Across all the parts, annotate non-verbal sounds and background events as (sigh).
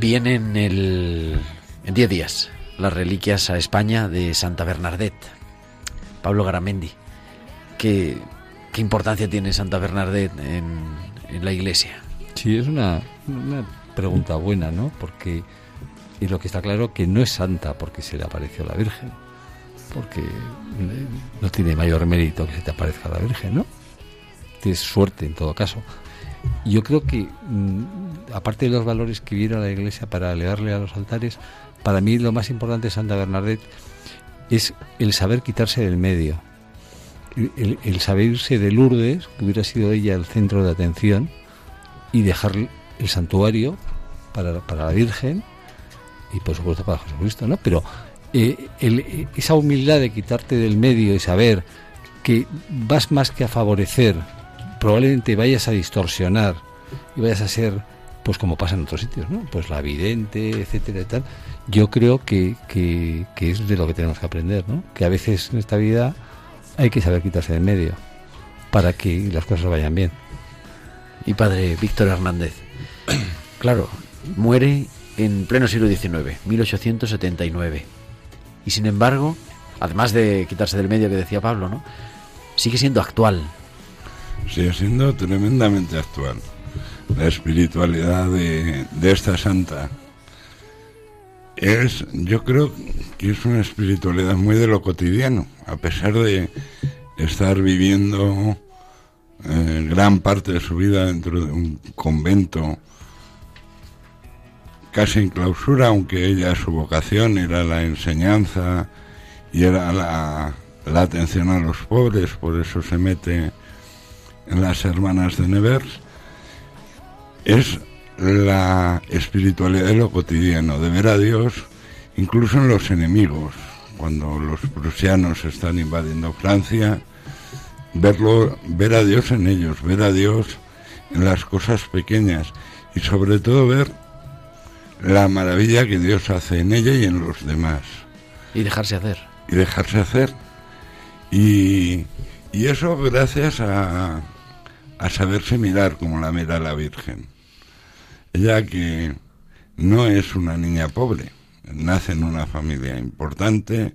Vienen el, en 10 días las reliquias a España de Santa Bernadette. Pablo Garamendi, ¿qué, importancia tiene Santa Bernadette en, en la iglesia? Sí, es una, una pregunta buena, ¿no? Porque y lo que está claro que no es santa porque se le apareció la Virgen, porque eh, no tiene mayor mérito que se te aparezca la Virgen, ¿no? Tienes suerte en todo caso. Yo creo que, mm, aparte de los valores que viera la Iglesia para elevarle a los altares, para mí lo más importante de Santa Bernadette es el saber quitarse del medio, el, el- saber irse de Lourdes, que hubiera sido ella el centro de atención, y dejar el santuario para, para la Virgen y por supuesto para Jesucristo, ¿no? Pero eh, el- esa humildad de quitarte del medio y saber que vas más que a favorecer, probablemente vayas a distorsionar y vayas a ser, pues como pasa en otros sitios, ¿no? Pues la vidente, etcétera y tal. Yo creo que, que, que es de lo que tenemos que aprender, ¿no? Que a veces en esta vida hay que saber quitarse del medio para que las cosas vayan bien. Y padre Víctor Hernández. (clears throat) Claro, muere en pleno siglo XIX, 1879. Y sin embargo, además de quitarse del medio que decía Pablo, ¿no? Sigue siendo actual. Sigue siendo tremendamente actual. La espiritualidad de, esta santa es, yo creo que es una espiritualidad muy de lo cotidiano, a pesar de estar viviendo eh, gran parte de su vida dentro de un convento casi en clausura, aunque ella su vocación era la enseñanza y era la, atención a los pobres, por eso se mete las hermanas de Nevers, es la espiritualidad de lo cotidiano, de ver a Dios incluso en los enemigos, cuando los prusianos están invadiendo Francia, verlo, ver a Dios en ellos, ver a Dios en las cosas pequeñas y sobre todo ver la maravilla que Dios hace en ella y en los demás Y dejarse hacer. y dejarse hacer. Y, y eso gracias a, a saberse mirar como la mira la Virgen. Ella que no es una niña pobre, nace en una familia importante,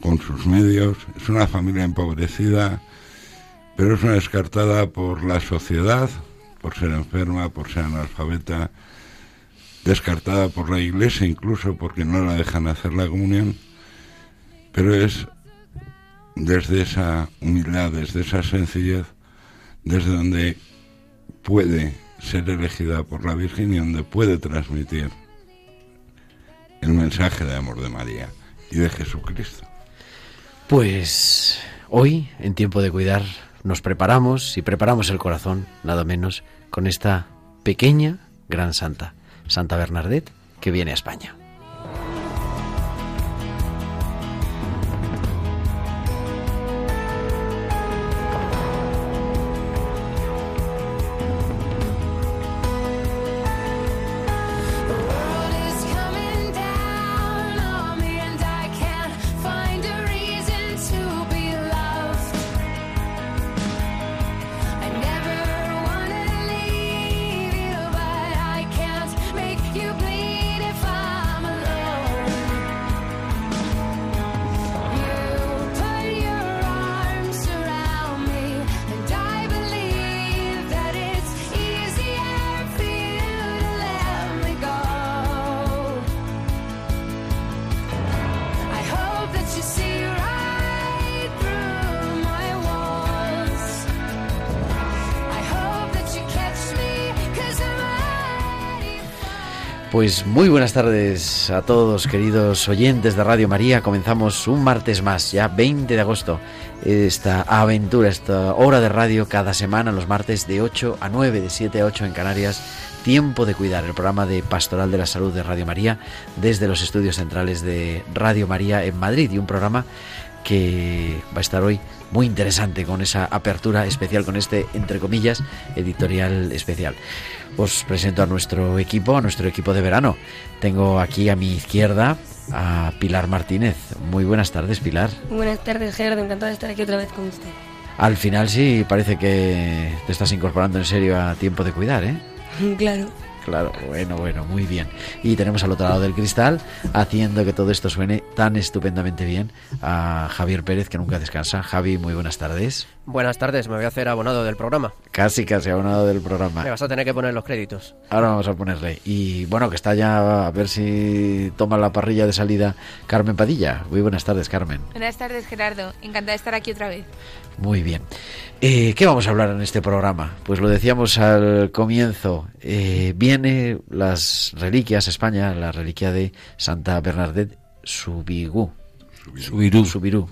con sus medios, es una familia empobrecida, pero es una descartada por la sociedad, por ser enferma, por ser analfabeta, descartada por la iglesia incluso porque no la dejan hacer la comunión pero es desde esa humildad, desde esa sencillez, desde donde puede ser elegida por la Virgen y donde puede transmitir el mensaje de amor de María y de Jesucristo. Pues hoy, en tiempo de cuidar, nos preparamos y preparamos el corazón, nada menos, con esta pequeña gran santa, Santa Bernadette, que viene a España. Pues muy buenas tardes a todos, queridos oyentes de Radio María. Comenzamos un martes más, ya 20 de agosto, esta aventura, esta hora de radio cada semana, los martes de 8 a 9, de 7 a 8 en Canarias. Tiempo de cuidar, el programa de Pastoral de la Salud de Radio María desde los estudios centrales de Radio María en Madrid y un programa que va a estar hoy muy interesante con esa apertura especial, con este, entre comillas, editorial especial. Os presento a nuestro equipo, a nuestro equipo de verano. Tengo aquí a mi izquierda a Pilar Martínez. Muy buenas tardes, Pilar. Buenas tardes, Gerardo. Encantado de estar aquí otra vez con usted. Al final sí parece que te estás incorporando en serio a tiempo de cuidar, ¿eh? (laughs) Claro. Claro, bueno, bueno, muy bien. Y tenemos al otro lado del cristal, haciendo que todo esto suene tan estupendamente bien, a Javier Pérez, que nunca descansa. Javi, muy buenas tardes. Buenas tardes, me voy a hacer abonado del programa. Casi, casi abonado del programa. Me vas a tener que poner los créditos. Ahora vamos a ponerle. Y bueno, que está ya, a ver si toma la parrilla de salida Carmen Padilla. Muy buenas tardes, Carmen. Buenas tardes, Gerardo. Encantada de estar aquí otra vez. Muy bien. Eh, ¿Qué vamos a hablar en este programa? Pues lo decíamos al comienzo. Eh, viene las reliquias a España, la reliquia de Santa Bernadette Subigú. Subirú. Subirú. Subirú,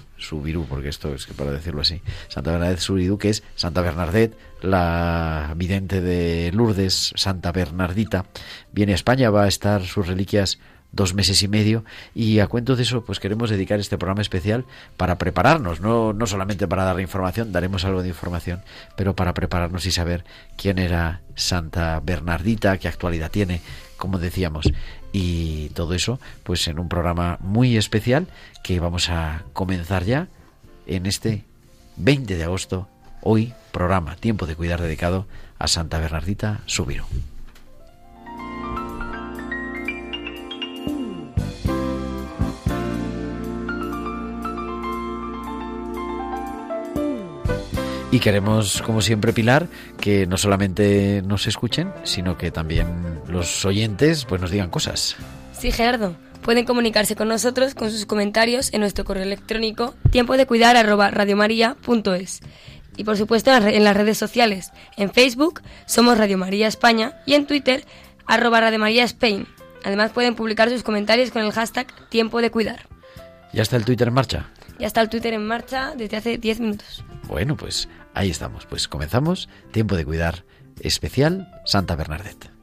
porque esto es que para decirlo así. Santa Bernadette Subirú, que es Santa Bernadette, la vidente de Lourdes, Santa Bernardita. Viene a España, va a estar sus reliquias dos meses y medio y a cuento de eso pues queremos dedicar este programa especial para prepararnos, no, no solamente para dar información, daremos algo de información, pero para prepararnos y saber quién era Santa Bernardita, qué actualidad tiene, como decíamos, y todo eso pues en un programa muy especial que vamos a comenzar ya en este 20 de agosto, hoy programa Tiempo de Cuidar dedicado a Santa Bernardita Subiro. Y queremos, como siempre, Pilar, que no solamente nos escuchen, sino que también los oyentes pues nos digan cosas. Sí, Gerardo. Pueden comunicarse con nosotros con sus comentarios en nuestro correo electrónico tiempo de cuidar Y por supuesto en las re- en las redes sociales. En Facebook somos Radio María España y en Twitter arroba Radio María Spain. Además pueden publicar sus comentarios con el hashtag tiempo de cuidar. ¿Ya está el Twitter en marcha? Ya está el Twitter en marcha desde hace 10 minutos. Bueno, pues ahí estamos. Pues comenzamos. Tiempo de cuidar especial Santa Bernadette.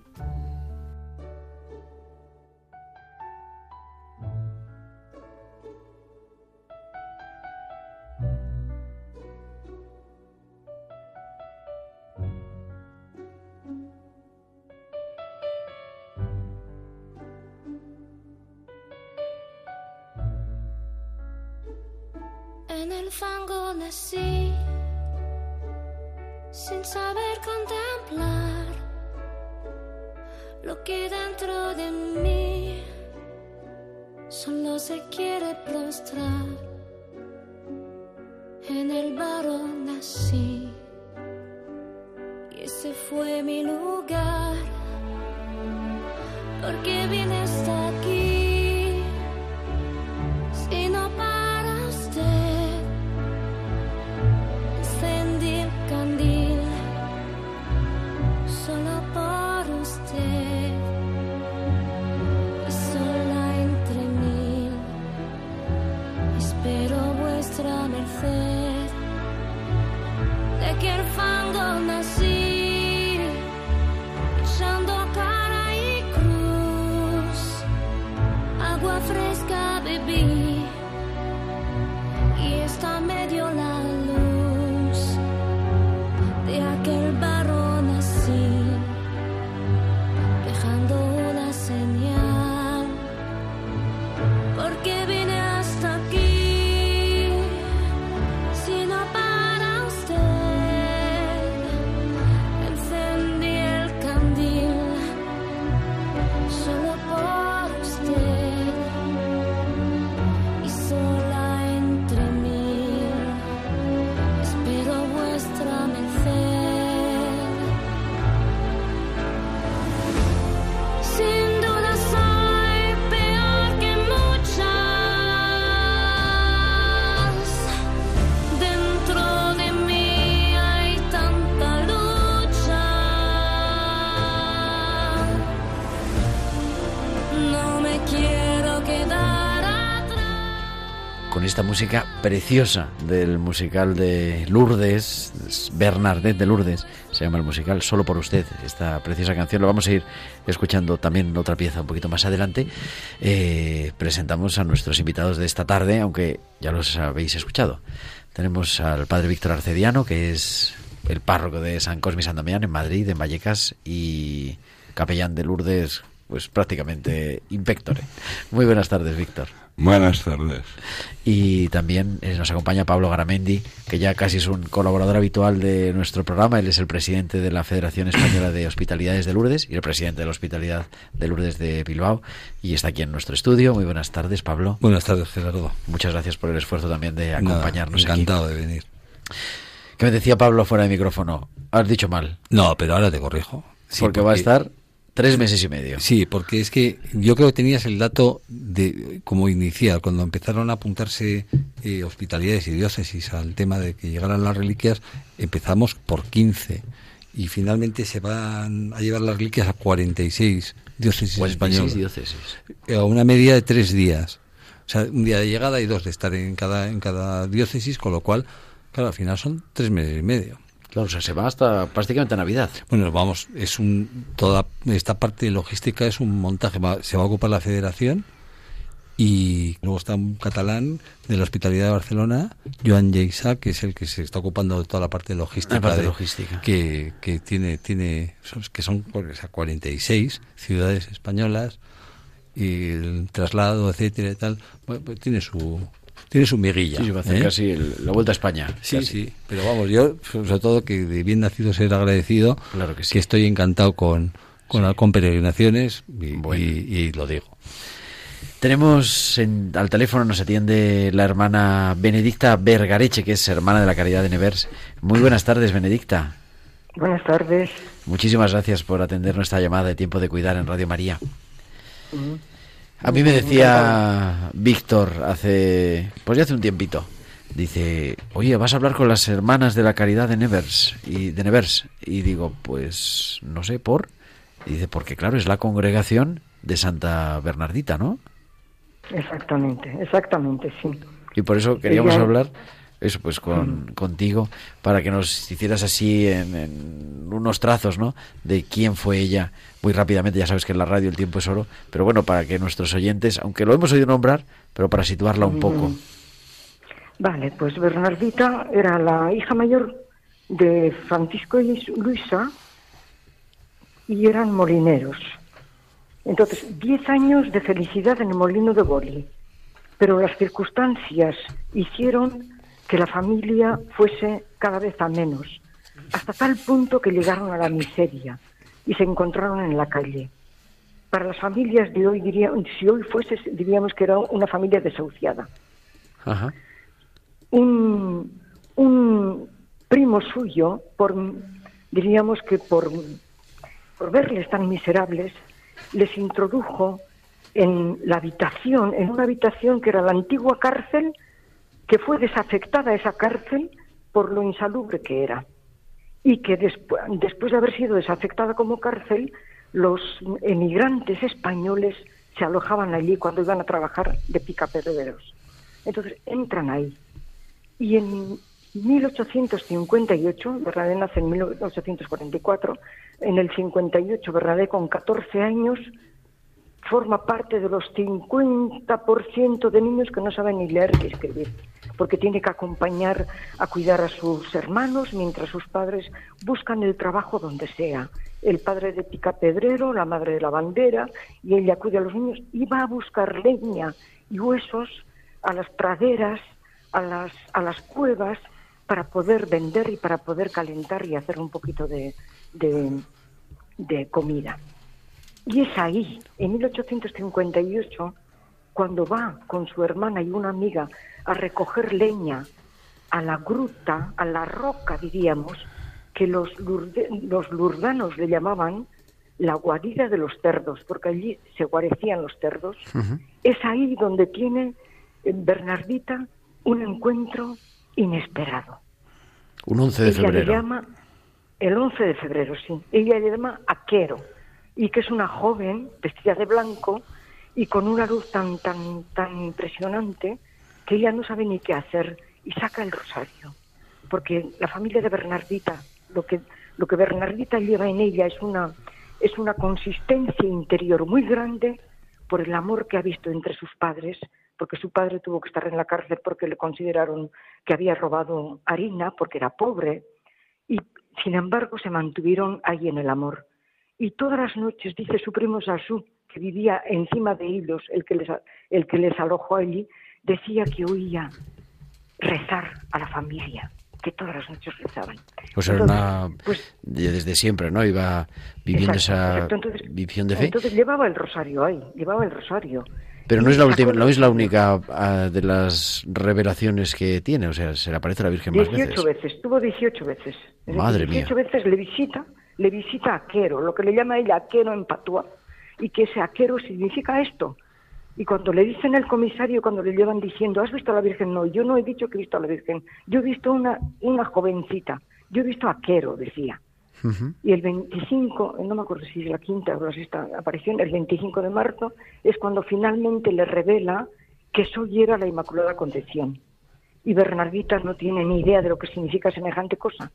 Música preciosa del musical de Lourdes, Bernardet de Lourdes, se llama el musical Solo por usted, esta preciosa canción, lo vamos a ir escuchando también otra pieza un poquito más adelante. Eh, presentamos a nuestros invitados de esta tarde, aunque ya los habéis escuchado. Tenemos al padre Víctor Arcediano, que es el párroco de San Cosme y San Damián en Madrid, en Vallecas, y capellán de Lourdes, pues prácticamente impectore. Muy buenas tardes, Víctor. Buenas tardes. Y también eh, nos acompaña Pablo Garamendi, que ya casi es un colaborador habitual de nuestro programa. Él es el presidente de la Federación Española de Hospitalidades de Lourdes y el presidente de la Hospitalidad de Lourdes de Bilbao. Y está aquí en nuestro estudio. Muy buenas tardes, Pablo. Buenas tardes, Gerardo. Muchas gracias por el esfuerzo también de Nada, acompañarnos aquí. encantado de venir. Que me decía Pablo fuera de micrófono. Has dicho mal, No, pero ahora te corrijo. Sí, porque, va a estar tres meses y medio. Sí, porque es que yo creo que tenías el dato de como inicial, cuando empezaron a apuntarse eh, hospitalidades y diócesis al tema de que llegaran las reliquias, empezamos por 15 y finalmente se van a llevar las reliquias a 46 diócesis 46 españolas. diócesis. Eh, a una media de tres días. O sea, un día de llegada y dos de estar en cada, en cada diócesis, con lo cual, claro, al final son tres meses y medio. Claro, o sea, se va hasta prácticamente Navidad. Bueno, vamos, es un toda esta parte de logística es un montaje. Va- se va a ocupar la Federación y luego está un catalán de la Hospitalidad de Barcelona, Joan Lleisa, que es el que se está ocupando de toda la parte logística, La parte de- logística. que, que tiene tiene son- que son o sea, 46 ciudades españolas y el traslado, etcétera y tal, bueno, pues tiene su tiene su miguilla. Sí, se va a hacer ¿eh? casi el- la vuelta a España. Sí, casi. sí, pero vamos, yo sobre todo que de bien nacido ser agradecido, Claro que sí. estoy encantado con, con, con peregrinaciones y, Bueno. y- y lo digo. Tenemos en- al teléfono, nos atiende la hermana Benedicta Vergareche, que es hermana de la Caridad de Nevers. Muy buenas tardes, Benedicta. Buenas tardes. Muchísimas gracias por atender nuestra llamada de tiempo de cuidar en Radio María. A mí me decía Víctor hace, pues ya hace un tiempito, dice, oye, vas a hablar con las hermanas de la Caridad de Nevers y de Nevers y digo, pues no sé por, y dice porque claro es la congregación de Santa Bernardita, ¿no? Exactamente, exactamente, sí. Y por eso queríamos Ella- hablar eso pues con, contigo para que nos hicieras así en, en unos trazos, ¿no? De quién fue ella. Muy rápidamente, ya sabes que en la radio el tiempo es oro, pero bueno, para que nuestros oyentes, aunque lo hemos oído nombrar, pero para situarla un poco. Vale, pues Bernardita era la hija mayor de Francisco y Luisa y eran molineros. Entonces, 10 años de felicidad en el molino de Boli, pero las circunstancias hicieron que la familia fuese cada vez a menos, hasta tal punto que llegaron a la miseria y se encontraron en la calle. Para las familias de hoy, diría, si hoy fuese, diríamos que era una familia desahuciada Ajá. un, un primo suyo, por, diríamos que por, por verles tan miserables, les introdujo en la habitación, en una habitación que era la antigua cárcel, que fue desafectada esa cárcel por lo insalubre que era. Y que despu- después de haber sido desafectada como cárcel, los emigrantes españoles se alojaban allí cuando iban a trabajar de picapedreros. Entonces entran ahí. Y en 1858, Bernadette nace en 1844, en el 58 Bernadette con 14 años forma parte de los 50% de niños que no saben ni leer ni escribir, porque tiene que acompañar a cuidar a sus hermanos mientras sus padres buscan el trabajo donde sea. El padre de picapedrero, la madre de la bandera, y ella cuida a los niños y va a buscar leña y huesos a las praderas, a las, a las cuevas, para poder vender y para poder calentar y hacer un poquito de, de, de comida. Y es ahí, en 1858, cuando va con su hermana y una amiga a recoger leña a la gruta, a la roca, diríamos, que los, lurde- los lurdanos le llamaban la guarida de los cerdos, porque allí se guarecían los cerdos. Es ahí donde tiene eh, Bernardita un encuentro inesperado. Un 11 de Ella le llama, el 11 de febrero, sí. Ella le llama Aquero, y que es una joven vestida de blanco y con una luz tan, tan, tan impresionante que ella no sabe ni qué hacer y saca el rosario. Porque la familia de Bernardita, lo que, lo que Bernardita lleva en ella es una, es una consistencia interior muy grande por el amor que ha visto entre sus padres, porque su padre tuvo que estar en la cárcel porque le consideraron que había robado harina, porque era pobre, y sin embargo se mantuvieron ahí en el amor. Y todas las noches, dice su primo Sasú, que vivía encima de ellos, el que les, el que les alojó allí, decía que oía rezar a la familia, que todas las noches rezaban. Pues era una... Pues, desde siempre, ¿no? Iba viviendo esa visión de fe. Entonces llevaba el rosario ahí, llevaba el rosario. Pero no es la última, no es la única ah, de las revelaciones que tiene, o sea, se le aparece a la Virgen más veces. 18 veces, tuvo 18 veces. Madre 18 veces le visita, le visita a Aquero, lo que le llama ella Aquero en Patua, y que ese Aquero significa esto. Y cuando le dicen al comisario, cuando le llevan diciendo, ¿has visto a la Virgen? No, yo no he dicho que he visto a la Virgen, yo he visto una, una jovencita, yo he visto a Aquero, decía. Y el 25, no me acuerdo si es la quinta o la sexta aparición, el 25 de marzo es cuando finalmente le revela que soy era la Inmaculada Concepción. Y Bernardita no tiene ni idea de lo que significa semejante cosa.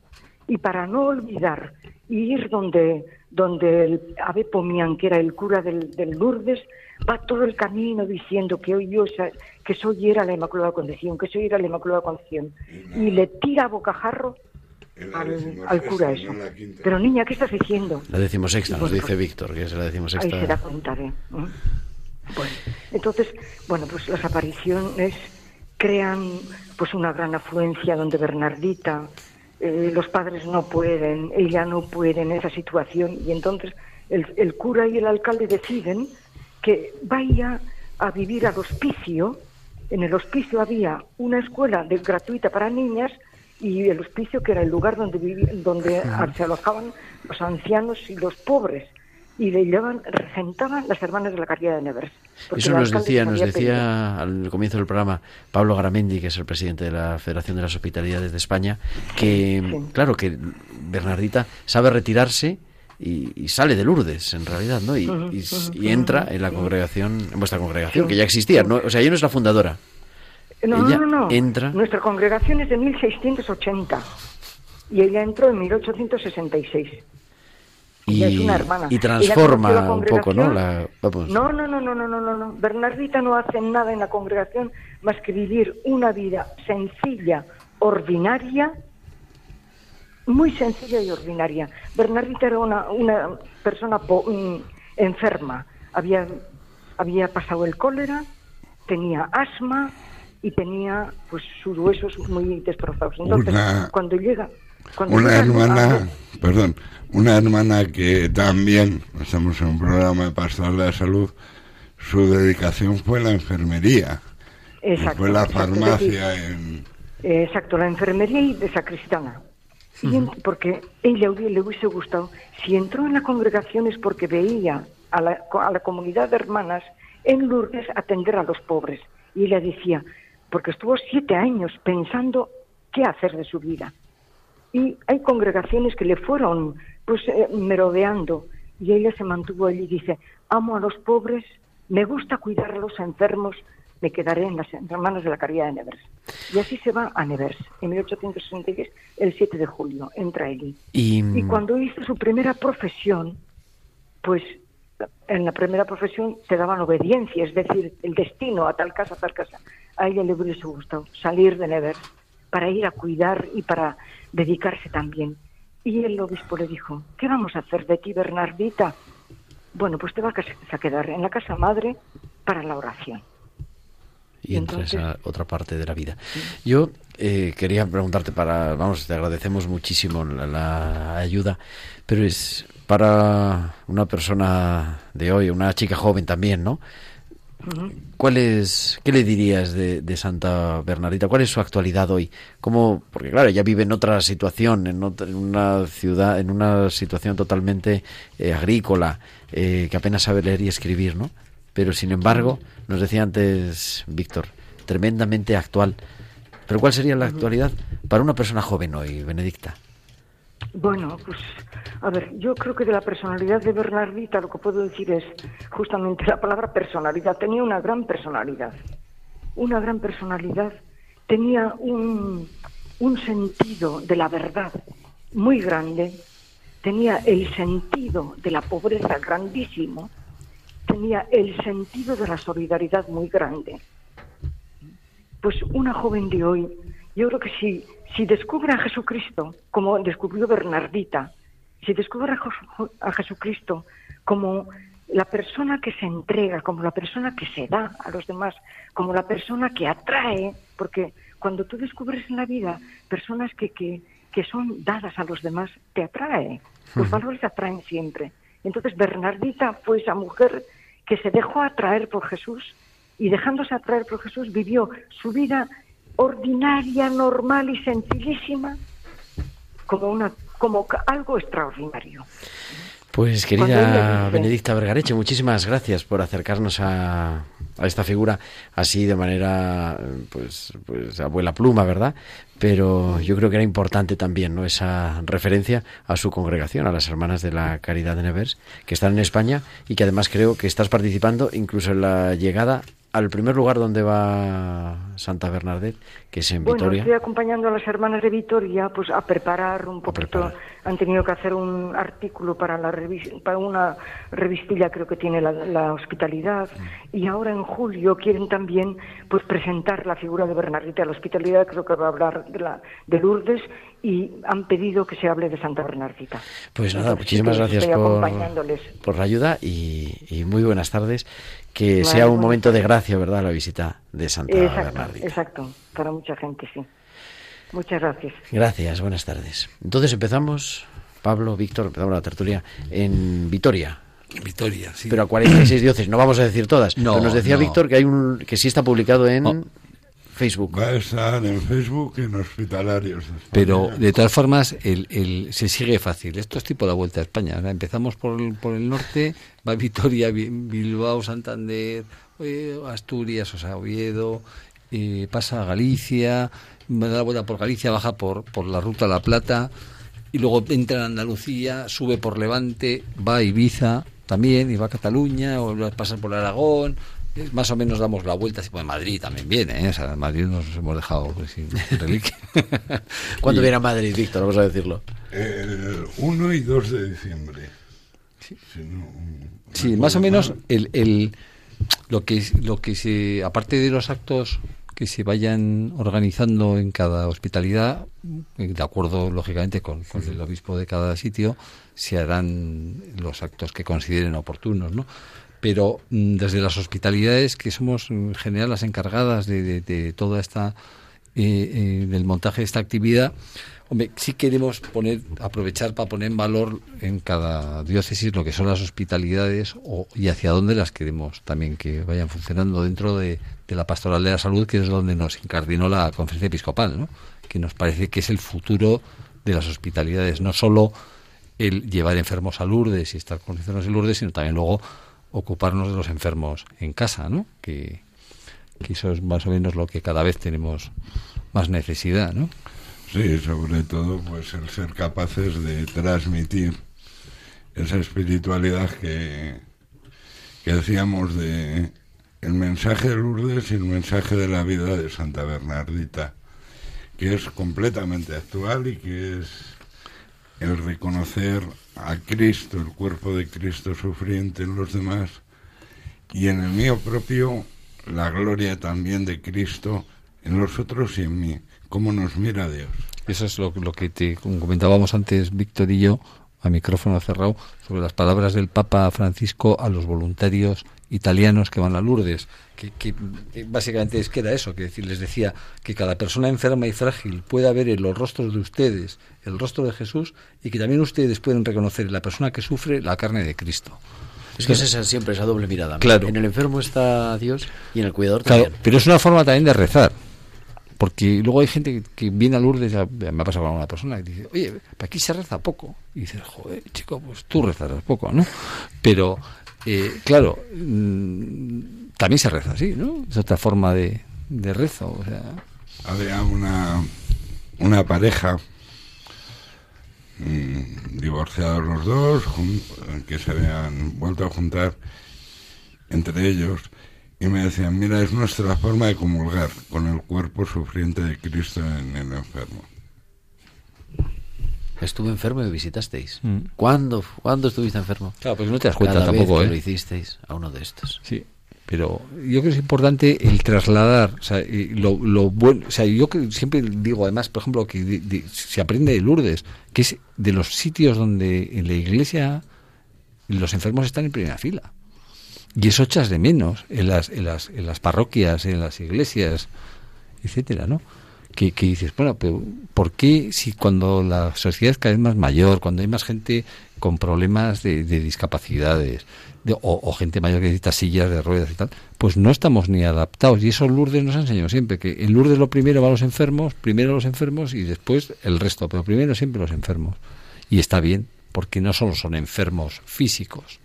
Y para no olvidar ir donde, donde el Ave Pomian, que era el cura del, Lourdes, va todo el camino diciendo que hoy yo, que soy era la Inmaculada Concepción, que soy era la Inmaculada Concepción. Y le tira a bocajarro al, cura eso. Pero niña, ¿qué estás diciendo? La decimosexta, nos dice Víctor, que es la decimosexta. Ahí se da cuenta de... Bueno, entonces, bueno, pues las apariciones crean pues una gran afluencia donde Bernardita, eh, los padres no pueden, ella no puede en esa situación. Y entonces el, el cura y el alcalde deciden que vaya a vivir al hospicio. En el hospicio había una escuela de, gratuita para niñas y el hospicio que era el lugar donde donde se alojaban los ancianos y los pobres y le llevaban, regentaban las hermanas de la caridad de Nevers. Eso nos decía, nos decía al comienzo del programa Pablo Garamendi, que es el presidente de la Federación de las Hospitalidades de España, que claro que Bernardita sabe retirarse y, sale de Lourdes en realidad, ¿no? Y, y, entra en la congregación, en vuestra congregación, que ya existía, ¿no? o sea, ella no es la fundadora. No, no, no. Entra. Nuestra congregación es de 1680 y ella entró en 1866. Y, es una hermana. y transforma un poco, ¿no? La, No, no, no, no, no, no, no. Bernardita no hace nada en la congregación más que vivir una vida sencilla, ordinaria, muy sencilla y ordinaria. Bernardita era una, una persona mm, enferma. Había, había pasado el cólera, tenía asma, y tenía pues sus huesos muy destrozados. Entonces, cuando llega... una hermana, perdón, una hermana que también, estamos en un programa de pastoral de la salud, su dedicación fue la enfermería. Exacto. Fue la farmacia en... Exacto, la enfermería y de sacristana. porque ella le hubiese gustado, si entró en la congregación es porque veía a la, a la comunidad de hermanas en Lourdes atender a los pobres. Y ella decía, porque estuvo siete años pensando qué hacer de su vida. Y hay congregaciones que le fueron pues eh, merodeando y ella se mantuvo allí y dice, amo a los pobres, me gusta cuidar a los enfermos, me quedaré en las hermanas de la caridad de Nevers. Y así se va a Nevers, en 1866, el 7 de julio, entra allí. Y, y cuando hizo su primera profesión, pues en la primera profesión te daban obediencia, es decir, el destino a tal casa, a tal casa a ella le hubiese gustado salir de Never para ir a cuidar y para dedicarse también. Y el obispo le dijo, ¿qué vamos a hacer de ti, Bernardita? Bueno, pues te vas a quedar en la casa madre para la oración. Y, entra esa otra parte de la vida. Yo eh, quería preguntarte para, vamos, te agradecemos muchísimo la, ayuda, pero es para una persona de hoy, una chica joven también, ¿no? ¿Cuál es, ¿Qué le dirías de, Santa Bernardita? ¿Cuál es su actualidad hoy? ¿Cómo, porque claro, ella vive en otra situación, en, una ciudad, en una situación totalmente eh, agrícola, eh, que apenas sabe leer y escribir, ¿no? Pero sin embargo, nos decía antes Víctor, tremendamente actual. Pero ¿cuál sería la actualidad para una persona joven hoy, Benedicta? Bueno, pues a ver, yo creo que de la personalidad de Bernardita lo que puedo decir es justamente la palabra personalidad. Tenía una gran personalidad, una gran personalidad. Tenía un, un sentido de la verdad muy grande, tenía el sentido de la pobreza grandísimo, tenía el sentido de la solidaridad muy grande. Pues una joven de hoy, yo creo que si, si descubre a Jesucristo, como descubrió Bernardita, si descubre a, Jesucristo como la persona que se entrega, como la persona que se da a los demás, como la persona que atrae, porque cuando tú descubres en la vida personas que, que, que son dadas a los demás, te atrae. Los valores atraen siempre. Entonces Bernardita fue esa mujer que se dejó atraer por Jesús y dejándose atraer por Jesús vivió su vida ordinaria, normal y sencillísima como una como algo extraordinario. Pues querida Benedicta Vergareche, muchísimas gracias por acercarnos a, a esta figura así de manera, pues, pues abuela pluma, ¿verdad? Pero yo creo que era importante también, ¿no? Esa referencia a su congregación, a las hermanas de la Caridad de Nevers, que están en España y que además creo que estás participando incluso en la llegada al primer lugar donde va Santa Bernadette, que es en Bueno, Vitoria. estoy acompañando a las hermanas de Vitoria pues a preparar un poquito. Han tenido que hacer un artículo para la para una revistilla creo que tiene la, la hospitalidad Mm. y ahora en julio quieren también pues presentar la figura de Bernardita. La hospitalidad creo que va a hablar de la de Lourdes y han pedido que se hable de Santa Bernardita. Pues nada, Entonces, muchísimas sí, gracias por, la ayuda y, y muy buenas tardes. Que Vale, sea un momento de gracia, ¿verdad? La visita de Santa Exacto, Bernardita. exacto, para mucha gente sí. Muchas gracias. Gracias, buenas tardes. Entonces empezamos, Pablo, Víctor, empezamos la tertulia en Vitoria. Vitoria, sí. Pero a 46 diócesis, no vamos a decir todas. No, pero nos decía no. Víctor que hay un que sí está publicado en Facebook. Va a estar en Facebook en Hospitalarios. de. Pero de todas formas, el, el- se sigue fácil. Esto es tipo la vuelta a España. Ahora empezamos por el, por el norte, va Vitoria, Bi- Bilbao, Santander, eh, Asturias, o sea, Oviedo, eh, pasa a Galicia, da la vuelta por Galicia, baja por, por la ruta La Plata, y luego entra en Andalucía, sube por Levante, va a Ibiza también, y va a Cataluña, o pasa por Aragón. Eh, Más o menos damos la vuelta, así, pues Madrid también viene, ¿eh? o sea, en Madrid nos hemos dejado pues, sin reliquia. (laughs) ¿Cuándo Y- viene a Madrid, Víctor? Vamos a decirlo. El 1 y 2 de diciembre. Si no, Sí, más o menos el, el, lo que lo que se aparte de los actos que se vayan organizando en cada hospitalidad, eh, de acuerdo lógicamente con, el obispo de cada sitio, se harán los actos que consideren oportunos, ¿no? Pero mm, desde las hospitalidades que somos en general las encargadas de, de- de toda esta eh, eh, del montaje de esta actividad, hombre, sí queremos poner, aprovechar para poner en valor en cada diócesis lo que son las hospitalidades o, y hacia dónde las queremos también que vayan funcionando dentro de, la pastoral de la salud, que es donde nos incardinó la conferencia episcopal, ¿no? que nos parece que es el futuro de las hospitalidades, no solo el llevar enfermos a Lourdes y estar con enfermos en Lourdes, sino también luego ocuparnos de los enfermos en casa, ¿no? que, que eso es más o menos lo que cada vez tenemos más necesidad, ¿no? Sí, sobre todo pues el ser capaces de transmitir esa espiritualidad que, que decíamos de el mensaje de Lourdes y el mensaje de la vida de Santa Bernardita, que es completamente actual y que es el reconocer a Cristo, el cuerpo de Cristo sufriente en los demás y en el mío propio la gloria también de Cristo en los otros y en mí, cómo nos mira Dios. Eso es lo, lo que te comentábamos antes, Víctor y yo, a micrófono cerrado, sobre las palabras del Papa Francisco a los voluntarios italianos que van a Lourdes, que, que, básicamente es que era eso, que decir, les decía que cada persona enferma y frágil pueda ver en los rostros de ustedes el rostro de Jesús y que también ustedes pueden reconocer en la persona que sufre la carne de Cristo. Es que es esa, siempre esa doble mirada. Claro. En el enfermo está Dios y en el cuidador Claro, también. pero es una forma también de rezar. Porque luego hay gente que, viene a Lourdes, me ha pasado con una persona que dice, oye, aquí se reza poco. Y dices, joder, chico, pues tú rezarás poco, ¿no? Pero, eh, claro, mm, también se reza así, ¿no? Es otra forma de, de rezo. O sea, Había una, una pareja mm, divorciados los dos, que se habían vuelto a juntar entre ellos, y me decían, mira, es nuestra forma de comulgar con el cuerpo sufriente de Cristo en el enfermo. Estuve enfermo y me visitasteis. Mm. ¿Cuándo, ¿Cuándo estuviste enfermo? Claro, pues no te das cuenta Cada vez tampoco, que ¿eh? lo hicisteis a uno de estos. Sí, pero yo creo que es importante el trasladar, o sea, lo, lo bueno, o sea, yo que siempre digo, además, por ejemplo, que de- de- se aprende de Lourdes, que es de los sitios donde en la iglesia los enfermos están en primera fila. Y eso echas de menos en las, en las, en las parroquias, en las iglesias, etcétera, ¿no? Que, que dices, bueno, pero ¿por qué si cuando la sociedad es cada vez más mayor, cuando hay más gente con problemas de, de discapacidades, de- o, gente mayor que necesita sillas de ruedas y tal, pues no estamos ni adaptados? Y eso Lourdes nos ha enseñado siempre, que en Lourdes lo primero va a los enfermos, primero los enfermos y después el resto, pero primero siempre los enfermos. Y está bien, porque no solo son enfermos físicos,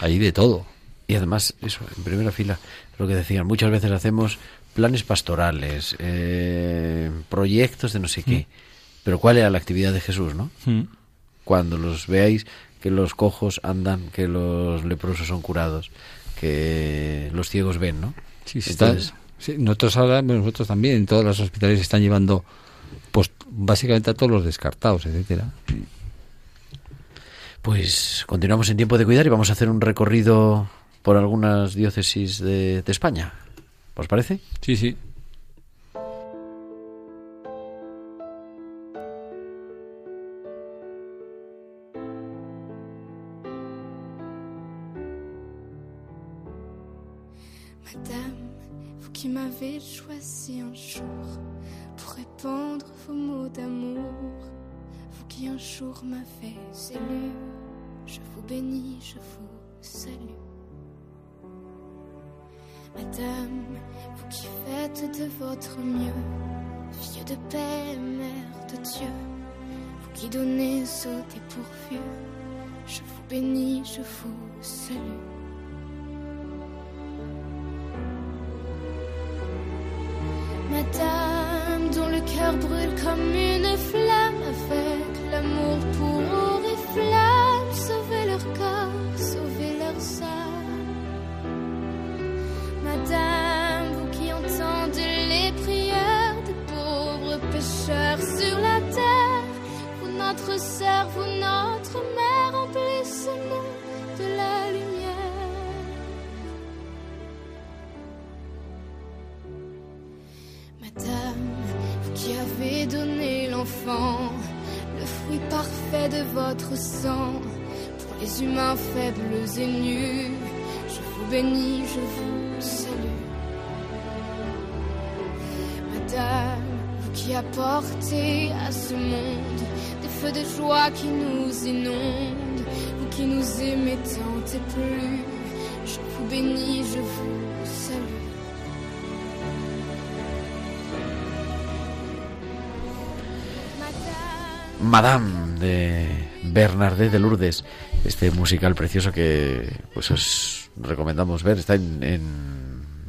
hay de todo. Y además, eso, en primera fila, lo que decían, muchas veces hacemos planes pastorales, eh, proyectos de no sé qué. Pero ¿cuál era la actividad de Jesús, no? Cuando los veáis, que los cojos andan, que los leprosos son curados, que los ciegos ven, ¿no? Sí, sí, está- sí, nosotros ahora, nosotros también, en todas las hospitales están llevando, pues básicamente a todos los descartados, etcétera. Pues continuamos en tiempo de cuidar y vamos a hacer un recorrido por algunas diócesis de, de España. ¿Os parece? Sí, sí. Madame, vous qui m'avez choisi un jour pour répandre vos mots d'amour, vous qui un jour m'avez élu, je vous bénis, je vous salue. Madame, vous qui faites de votre mieux, fille de paix, mère de Dieu, vous qui donnez au dépourvu, je vous bénis, je vous salue. Pour les humains faibles et nus, je vous bénis, je vous salue. Madame, vous qui apportez à ce monde des feux de joie qui nous inondent, vous qui nous aimez tant et plus, je vous bénis, je vous Madame de Bernardet de Lourdes, este musical precioso que pues os recomendamos ver, está en, en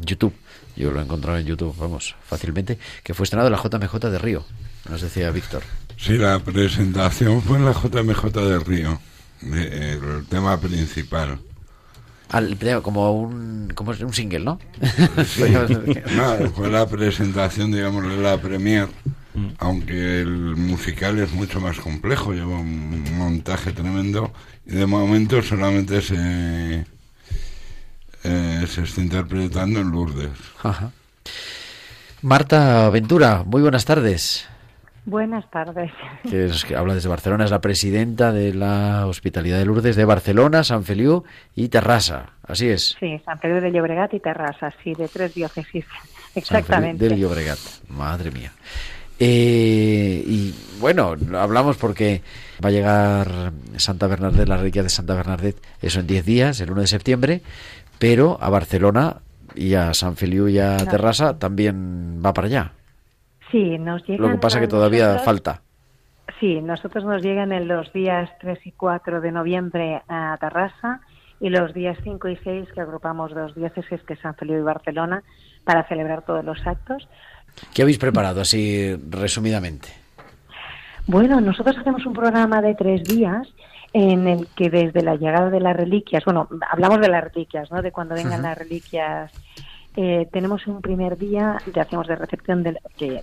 YouTube. Yo lo he encontrado en YouTube, vamos, fácilmente, que fue estrenado en la JMJ de Río, nos decía Víctor. Sí, la presentación fue en la JMJ de Río, el tema principal. Al, como un como un single, ¿no? Sí, (laughs) no, fue la presentación, digamos, de la premier, aunque el musical es mucho más complejo, lleva un montaje tremendo y de momento solamente se, eh, se está interpretando en Lourdes. Ajá. Marta Ventura, muy buenas tardes. Buenas tardes. (laughs) que, es, que habla desde Barcelona, es la presidenta de la Hospitalidad de Lourdes de Barcelona, San Feliu y Terrassa. Así es. Sí, San Pedro de Llobregat y Terrassa, sí, de tres diócesis. (laughs) San Feliu Exactamente. del Llobregat. Madre mía. Eh, y bueno, hablamos porque va a llegar Santa Bernardet, la reliquia de Santa Bernardet, eso en 10 días, el 1 de septiembre, pero a Barcelona y a San Feliu y a Claro. Terrassa también va para allá. Sí, nos llegan. Lo que pasa a que todavía nosotros- falta. Sí, nosotros nos llegan en los días 3 y 4 de noviembre a Terrassa y los días 5 y 6 que agrupamos dos diócesis que es San Feliu y Barcelona para celebrar todos los actos. ¿Qué habéis preparado así resumidamente? Bueno, nosotros hacemos un programa de tres días en el que desde la llegada de las reliquias, bueno, hablamos de las reliquias, ¿no? De cuando vengan las reliquias. Eh, tenemos un primer día que hacemos de recepción de que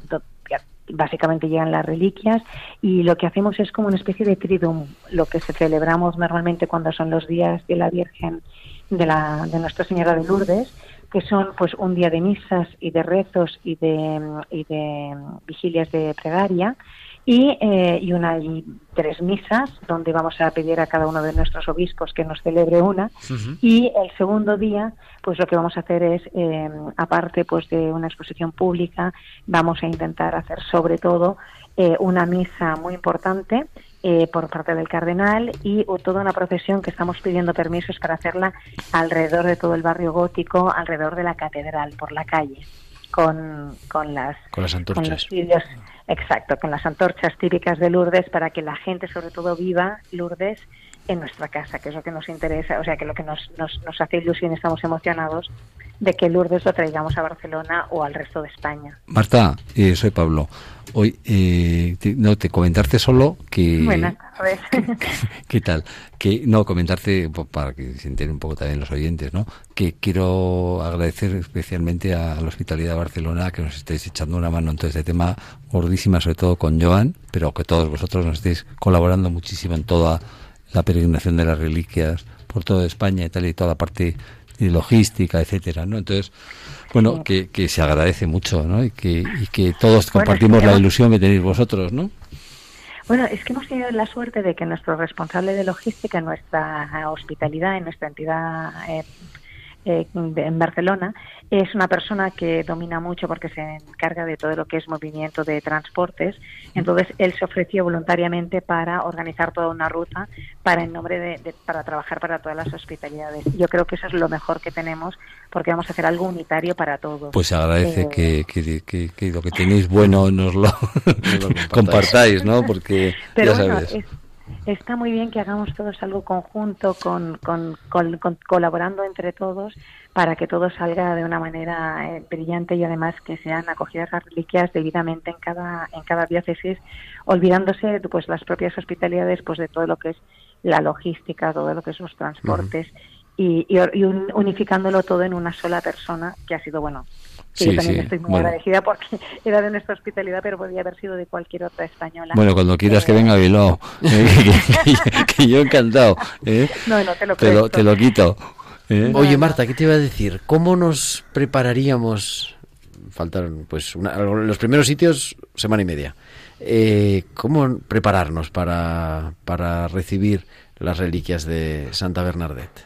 básicamente llegan las reliquias y lo que hacemos es como una especie de triduum, lo que se celebramos normalmente cuando son los días de la Virgen de la de Nuestra Señora de Lourdes, que son pues un día de misas y de rezos y de y de vigilias de plegaria y, eh, y una y tres misas donde vamos a pedir a cada uno de nuestros obispos que nos celebre una. Y el segundo día pues lo que vamos a hacer es eh, aparte pues de una exposición pública vamos a intentar hacer sobre todo eh, una misa muy importante eh, por parte del cardenal y o toda una procesión que estamos pidiendo permisos para hacerla alrededor de todo el barrio gótico alrededor de la catedral por la calle con, con las Con las con antorchas. los exacto, con las antorchas típicas de Lourdes para que la gente sobre todo viva Lourdes en nuestra casa, que es lo que nos interesa, o sea, que lo que nos, nos, nos hace ilusión y estamos emocionados de que Lourdes lo traigamos a Barcelona o al resto de España. Marta, eh, soy Pablo. Hoy, eh, te- no, te comentarte solo que... Buenas tardes. ¿Qué tal? Que no comentarte po- para que se enteren un poco también los oyentes, ¿no? Que quiero agradecer especialmente a la Hospitalidad de Barcelona que nos estéis echando una mano en todo este tema gordísima, sobre todo con Joan, pero que todos vosotros nos estéis colaborando muchísimo en toda la peregrinación de las reliquias por toda España y tal y toda la parte de logística, etcétera, ¿no? Entonces, bueno, que, que se agradece mucho, ¿no? Y que, y que todos compartimos la ilusión que tenéis vosotros, ¿no? Bueno, es que hemos tenido la suerte de que nuestro responsable de logística en nuestra hospitalidad, en nuestra entidad eh, eh, de- en Barcelona, es una persona que domina mucho porque se encarga de todo lo que es movimiento de transportes. Entonces, él se ofreció voluntariamente para organizar toda una ruta para en nombre de, de- para trabajar para todas las hospitalidades. Yo creo que eso es lo mejor que tenemos porque vamos a hacer algo unitario para todos. Pues se agradece Eh, que, que, que- que lo que tenéis bueno nos lo, (laughs) (laughs) compartáis, ¿no? Porque Pero ya bueno, sabes. es- está muy bien que hagamos todos algo conjunto, con, con- con- con- colaborando entre todos para que todo salga de una manera eh, brillante y además que sean acogidas las reliquias debidamente en cada en cada diócesis, olvidándose pues las propias hospitalidades pues de todo lo que es la logística, todo lo que es los transportes y, y y un- unificándolo todo en una sola persona que ha sido bueno. Que Sí, yo también sí, estoy muy bueno. agradecida porque (laughs) era de nuestra hospitalidad, pero podría haber sido de cualquier otra española. Bueno, cuando quieras que Eh, venga a Bilbao, (laughs) eh, que, que- que yo encantado, ¿eh? No, no te lo te lo, te lo quito. ¿eh? Oye, Marta, ¿qué te iba a decir? ¿Cómo nos prepararíamos? Faltaron, pues, una- los primeros sitios, semana y media. Eh, ¿Cómo prepararnos para, para recibir las reliquias de Santa Bernadette?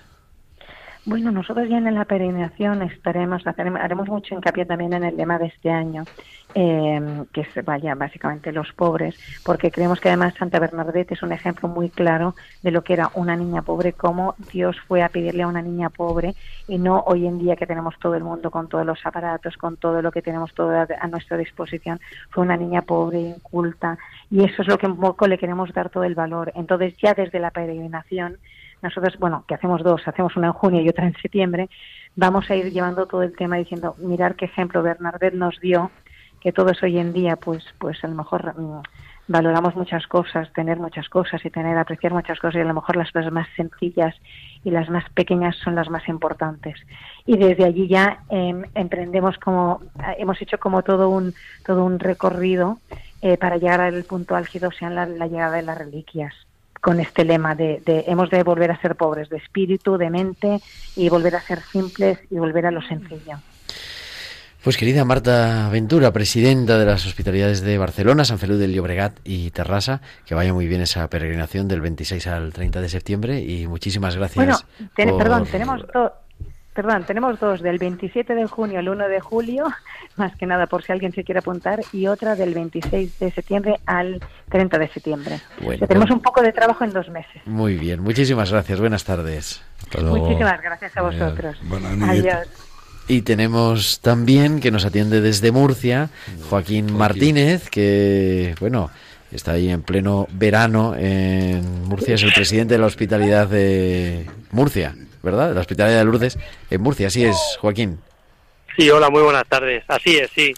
Bueno, nosotros ya en la peregrinación estaremos, haceremos- haremos mucho hincapié también en el lema de este año, eh, que es, vaya, básicamente los pobres, porque creemos que además Santa Bernadette es un ejemplo muy claro de lo que era una niña pobre, cómo Dios fue a pedirle a una niña pobre y no hoy en día que tenemos todo el mundo con todos los aparatos, con todo lo que tenemos todo a, nuestra disposición, fue una niña pobre, inculta, y eso es lo que un poco le queremos dar todo el valor. Entonces ya desde la peregrinación nosotros, bueno, que hacemos dos, hacemos una en junio y otra en septiembre, vamos a ir llevando todo el tema diciendo, mirar qué ejemplo Bernardet nos dio, que todos hoy en día, pues, pues a lo mejor mm, valoramos muchas cosas, tener muchas cosas y tener, apreciar muchas cosas y a lo mejor las cosas más sencillas y las más pequeñas son las más importantes. Y desde allí ya em, emprendemos como, eh, hemos hecho como todo un, todo un recorrido eh, para llegar al punto álgido, o sea, la llegada de las reliquias con este lema de, de hemos de volver a ser pobres de espíritu, de mente y volver a ser simples y volver a lo sencillo. Pues querida Marta Ventura, presidenta de las hospitalidades de Barcelona, San Feliu del Llobregat y Terrassa, que vaya muy bien esa peregrinación del 26 al 30 de septiembre y muchísimas gracias. Bueno, ten- por- perdón, tenemos. (laughs) Perdón, tenemos dos, del 27 de junio al 1 de julio, (laughs) más que nada por si alguien se quiere apuntar, y otra del 26 de septiembre al 30 de septiembre. Bueno, O sea, tenemos pues- un poco de trabajo en dos meses. Muy bien, muchísimas gracias, buenas tardes. Muchísimas gracias a vosotros. Noches. Adiós. Y tenemos también que nos atiende desde Murcia Joaquín Martínez, que bueno, está ahí en pleno verano en Murcia, es el presidente de la hospitalidad de Murcia, ¿verdad? De la hospitalidad de Lourdes en Murcia, así es, Joaquín. Sí, hola, muy buenas tardes. Así es, sí.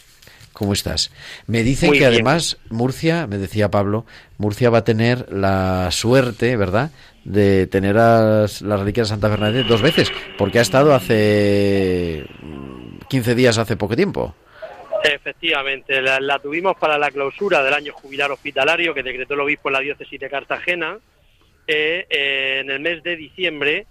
¿Cómo estás? Me dicen Muy que bien. además Murcia, me decía Pablo, Murcia va a tener la suerte, ¿verdad?, de tener a las, las reliquias de Santa Bernadette dos veces, porque ha estado hace mm, 15 días, hace poco tiempo. Efectivamente, la, la tuvimos para la clausura del año jubilar hospitalario que decretó el obispo en la diócesis de Cartagena eh, eh, en el mes de diciembre,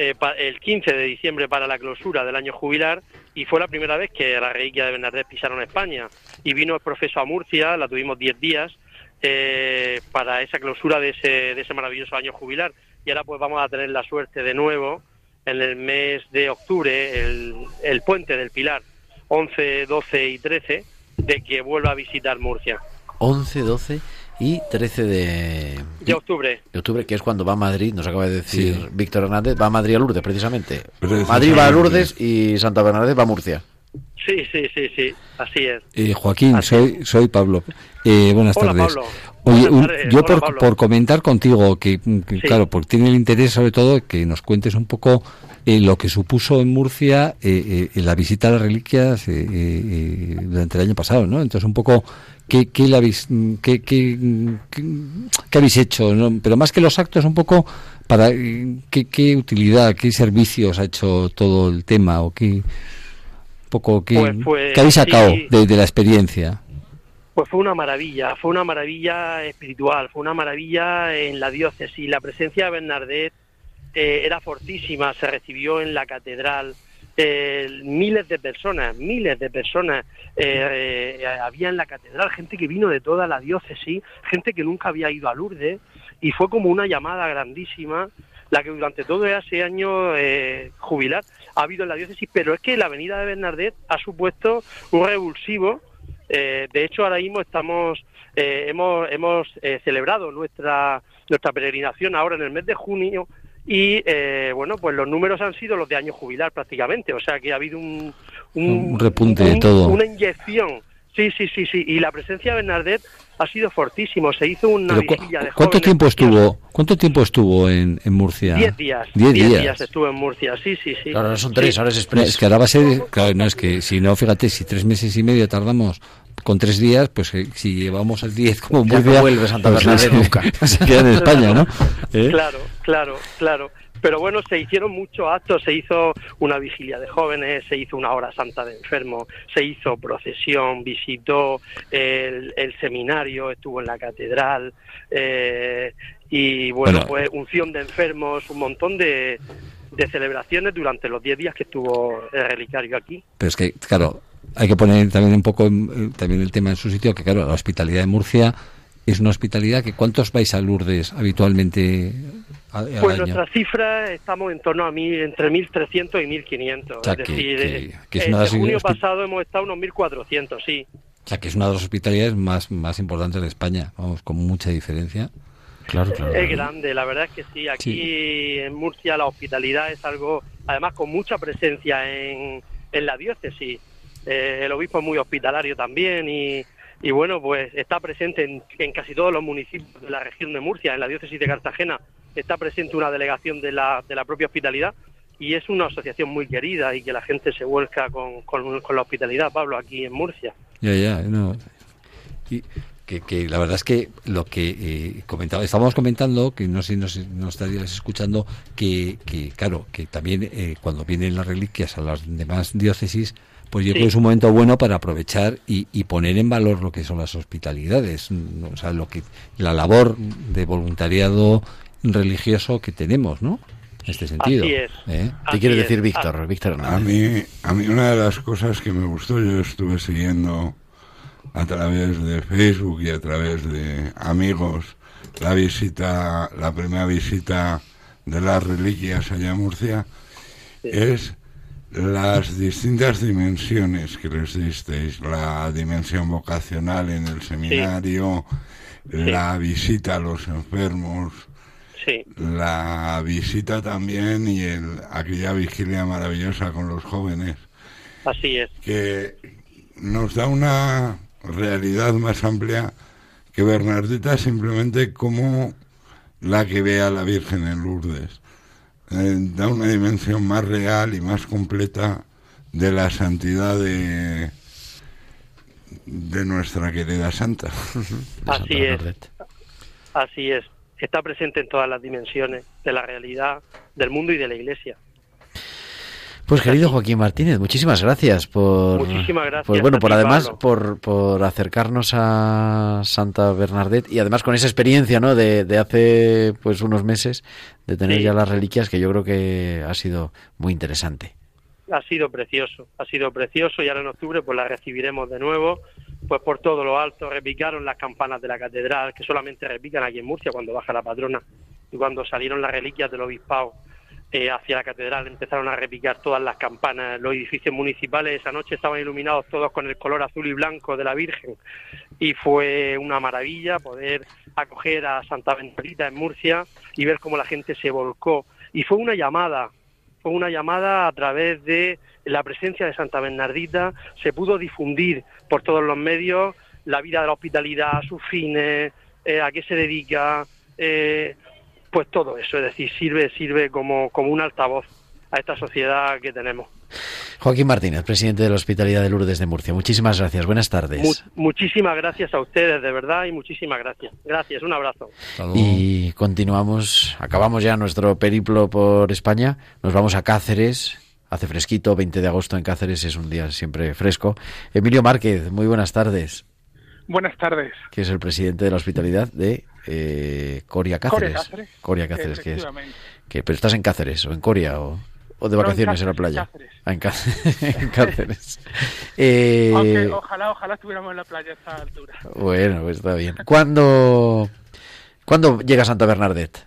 eh, pa- el 15 de diciembre para la clausura del año jubilar y fue la primera vez que la reliquia de Bernadette pisaron España y vino el profeso a Murcia, la tuvimos 10 días eh, para esa clausura de ese, de ese maravilloso año jubilar y ahora pues vamos a tener la suerte de nuevo en el mes de octubre, el, el puente del Pilar, 11, 12 y 13, de que vuelva a visitar Murcia. 11, 12 y 13 de, De octubre. de octubre, que es cuando va a Madrid, nos acaba de decir Sí. Víctor Hernández, va a Madrid a Lourdes, precisamente. Precisamente. Madrid va a Lourdes y Santa Bernadette va a Murcia. Sí, sí, sí, sí, así es. Eh, Joaquín, Así soy, soy Pablo. Eh, buenas Hola, tardes. Pablo. Oye, un- tardes. yo por, por comentar contigo, que, que, Sí. claro, porque tiene el interés sobre todo que nos cuentes un poco eh, lo que supuso en Murcia eh, eh, la visita a las reliquias eh, eh, eh, durante el año pasado, ¿no? Entonces un poco qué, qué, mm, qué, qué, habéis hecho, ¿no? Pero más que los actos, un poco para eh, qué, qué utilidad, qué servicios ha hecho todo el tema o qué un poco qué, Pues- pues, qué habéis sacado sí. de, de la experiencia. Pues fue una maravilla, fue una maravilla espiritual, fue una maravilla en la diócesis. La presencia de Bernadette eh, era fortísima, se recibió en la catedral. eh, miles de personas, miles de personas eh, eh, había en la catedral, gente que vino de toda la diócesis, gente que nunca había ido a Lourdes, y fue como una llamada grandísima la que durante todo ese año eh, jubilar ha habido en la diócesis, pero es que la venida de Bernadette ha supuesto un revulsivo eh, de hecho, ahora mismo estamos, eh, hemos, hemos eh, celebrado nuestra, nuestra peregrinación ahora en el mes de junio y, eh, bueno, pues los números han sido los de año jubilar prácticamente, o sea que ha habido un, Un repunte de todo. Una inyección. Sí, sí, sí, sí. Y la presencia de Bernadette ha sido fortísimo. Se hizo una ¿cu- de ¿Cuánto jóvenes tiempo estuvo? ¿Cuánto tiempo estuvo en, en Murcia? Diez días. Diez Diez días. días estuve en Murcia, sí, sí, sí. Claro, ahora son tres, Sí. ahora es No, express. es que ahora va a ser, claro, no es que si no, fíjate, si tres meses y medio tardamos con tres días, pues eh, si llevamos el 10 como Ya no Murcia, vuelve Santa pues, Bernadette se- (laughs) nunca. Se queda en España, ¿no? (laughs) ¿Eh? Claro, claro, claro. Pero bueno, se hicieron muchos actos, se hizo una vigilia de jóvenes, se hizo una hora santa de enfermos, se hizo procesión, visitó el, el seminario, estuvo en la catedral, eh, y bueno, Bueno. pues unción de enfermos, un montón de, de celebraciones durante los 10 días que estuvo el relicario aquí. Pero es que, claro, hay que poner también un poco eh, también el tema en su sitio, que claro, la hospitalidad de Murcia es una hospitalidad que ¿cuántos vais a Lourdes habitualmente al Pues año? nuestra cifra estamos en torno a mil, entre 1.300 y 1.500. O sea, es que- decir, que- eh, que es de junio pasado hemos estado unos 1.400, sí. O sea, que es una de las hospitalidades más, más importantes de España, vamos, con mucha diferencia. Claro, claro. Es grande, la verdad es que sí. Aquí en Murcia la hospitalidad es algo, además con mucha presencia en, en la diócesis. Eh, el obispo es muy hospitalario también y, y bueno, pues está presente en, en casi todos los municipios de la región de Murcia, en la diócesis de Cartagena. Está presente una delegación de la, de la propia hospitalidad y es una asociación muy querida y que la gente se vuelca con, con, con la hospitalidad, Pablo, aquí en Murcia. Ya, ya, no. Y que, que la verdad es que lo que eh, comentaba, estábamos comentando, que no sé si nos, nos estarías escuchando, que, que claro, que también eh, cuando vienen las reliquias a las demás diócesis, pues yo Sí. creo que es un momento bueno para aprovechar y, y poner en valor lo que son las hospitalidades, o sea, lo que la labor de voluntariado religioso que tenemos, ¿no? En este sentido. Así es. ¿eh? ¿Qué Así quiere es. decir Ah, Víctor? Víctor A mí, a mí una de las cosas que me gustó, yo estuve siguiendo a través de Facebook y a través de amigos la visita, la primera visita de las reliquias allá en Murcia, es las distintas dimensiones que les disteis, la dimensión vocacional en el seminario, la visita a los enfermos, Sí. la visita también y el, aquella vigilia maravillosa con los jóvenes, Así es. que nos da una realidad más amplia que Bernardita simplemente como la que ve a la Virgen en Lourdes. Eh, da una dimensión más real y más completa de la santidad de, de nuestra querida santa. Así es. Así es. Está presente en todas las dimensiones de la realidad, del mundo y de la Iglesia. Pues querido Joaquín Martínez, muchísimas gracias por Muchísimas gracias pues bueno, por ti, además por, por acercarnos a Santa Bernadette y además con esa experiencia, ¿no? De, de hace pues unos meses de tener Sí. ya las reliquias que yo creo que ha sido muy interesante. ha sido precioso, ha sido precioso y ahora en octubre pues la recibiremos de nuevo, pues por todo lo alto, repicaron las campanas de la catedral, que solamente repican aquí en Murcia cuando baja la patrona, y cuando salieron las reliquias del obispado eh, hacia la catedral empezaron a repicar todas las campanas, los edificios municipales esa noche estaban iluminados todos con el color azul y blanco de la Virgen y fue una maravilla poder acoger a Santa Bernardita en Murcia y ver cómo la gente se volcó. Y fue una llamada fue una llamada a través de la presencia de Santa Bernardita, se pudo difundir por todos los medios la vida de la hospitalidad, sus fines, eh, a qué se dedica, eh, pues todo eso, es decir, sirve, sirve como, como un altavoz a esta sociedad que tenemos. Joaquín Martínez, presidente de la Hospitalidad de Lourdes de Murcia. Muchísimas gracias. Buenas tardes. Mu- muchísimas gracias a ustedes, de verdad, y muchísimas gracias. Gracias, un abrazo. Y continuamos, acabamos ya nuestro periplo por España, nos vamos a Cáceres, hace fresquito, 20 de agosto en Cáceres, es un día siempre fresco. Emilio Márquez, muy buenas tardes, Buenas tardes. que es el presidente de la hospitalidad de eh, Coria Cáceres. Coria Cáceres. Coria Cáceres, que es. Que, ¿Pero estás en Cáceres o en Coria o, o de No, en vacaciones en, la playa? Ah, en, Cá- (laughs) en Cáceres. Eh, Aunque ojalá, ojalá estuviéramos en la playa a esta altura. bueno, pues está bien. ¿Cuándo, ¿Cuándo llega Santa Bernadette?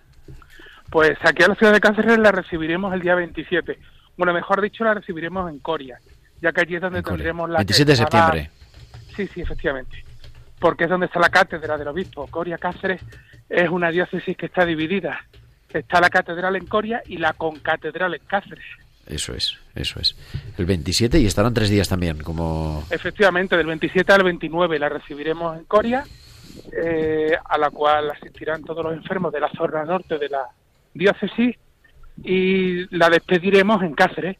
Pues aquí a la ciudad de Cáceres la recibiremos el día 27. Bueno, mejor dicho, la recibiremos en Coria, ya que allí es donde tendremos la... 27 de septiembre. Sí, sí, efectivamente. Porque es donde está la cátedra del obispo. Coria Cáceres es una diócesis que está dividida. Está la catedral en Coria y la concatedral en Cáceres. Eso es, eso es. El 27 y estarán tres días también, como... Efectivamente, del 27 al 29 la recibiremos en Coria, eh, a la cual asistirán todos los enfermos de la zona norte de la diócesis y la despediremos en Cáceres,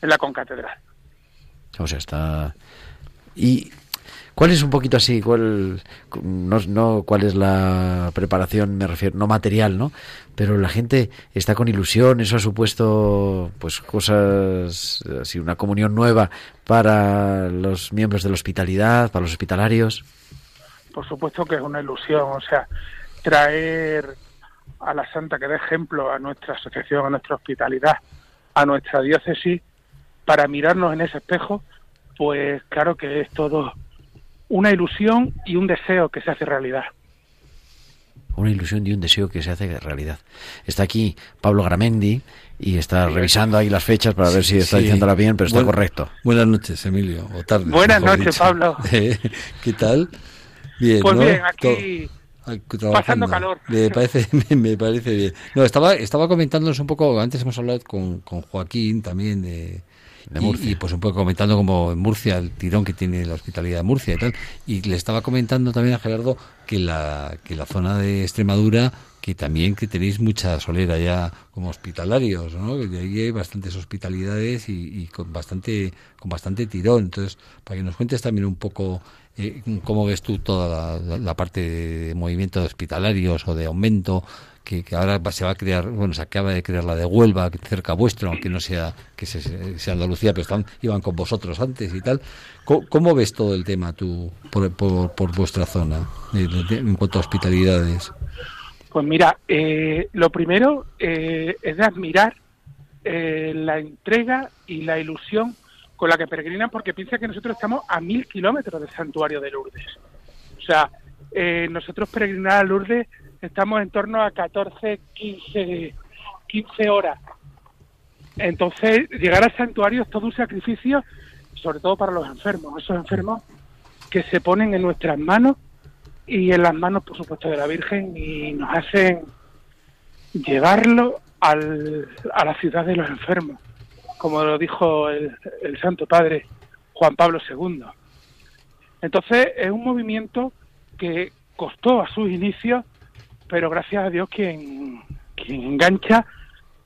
en la concatedral. O sea, está... ¿Y cuál es un poquito así? ¿Cuál, no, no cuál es la preparación, me refiero, no material, ¿no? Pero la gente está con ilusión, eso ha supuesto pues cosas, así, una comunión nueva para los miembros de la hospitalidad, para los hospitalarios. Por supuesto que es una ilusión, o sea, traer a la Santa que dé ejemplo a nuestra asociación, a nuestra hospitalidad, a nuestra diócesis, para mirarnos en ese espejo, pues claro que es todo una ilusión y un deseo que se hace realidad. Una ilusión y un deseo que se hace realidad. Está aquí Pablo Gramendi y está revisando ahí las fechas para ver si está Sí. diciéndola bien, pero está Buen- correcto. Buenas noches, Emilio. O tardes, Buenas noches, dicho. Pablo. (laughs) Eh, ¿Qué tal? Bien, Pues ¿no? bien, aquí trabajando. pasando calor. Me parece, (laughs) me, me parece bien. No, estaba, estaba comentándonos un poco, antes hemos hablado con, con Joaquín también de, De y- Murcia. Y, pues un poco comentando como en Murcia, el tirón que tiene la hospitalidad de Murcia y tal. Y le estaba comentando también a Gerardo que la, que la zona de Extremadura, que también que tenéis mucha solera ya como hospitalarios, ¿no? Que de ahí hay bastantes hospitalidades y, y con bastante, con bastante tirón. Entonces, para que nos cuentes también un poco eh, cómo ves tú toda la, la- la parte de movimiento de hospitalarios o de aumento que, que ahora se va a crear, bueno, se acaba de crear la de Huelva, cerca vuestro, aunque no sea que se- sea Andalucía, pero están, iban con vosotros antes y tal. ¿Cómo, ves todo el tema tú por, por, vuestra zona en cuanto a hospitalidades? Pues mira, eh, lo primero eh, es de admirar eh, la entrega y la ilusión con la que peregrinan, porque piensa que nosotros estamos a mil kilómetros del santuario de Lourdes. O sea, eh, nosotros peregrinar a Lourdes estamos en torno a 14, 15, 15 horas. Entonces, llegar al santuario es todo un sacrificio, sobre todo para los enfermos, esos enfermos que se ponen en nuestras manos y en las manos, por supuesto, de la Virgen y nos hacen llevarlo al, a la ciudad de los enfermos, como lo dijo el, el Santo Padre Juan Pablo II. Entonces es un movimiento que costó a sus inicios, pero gracias a Dios quien, quien engancha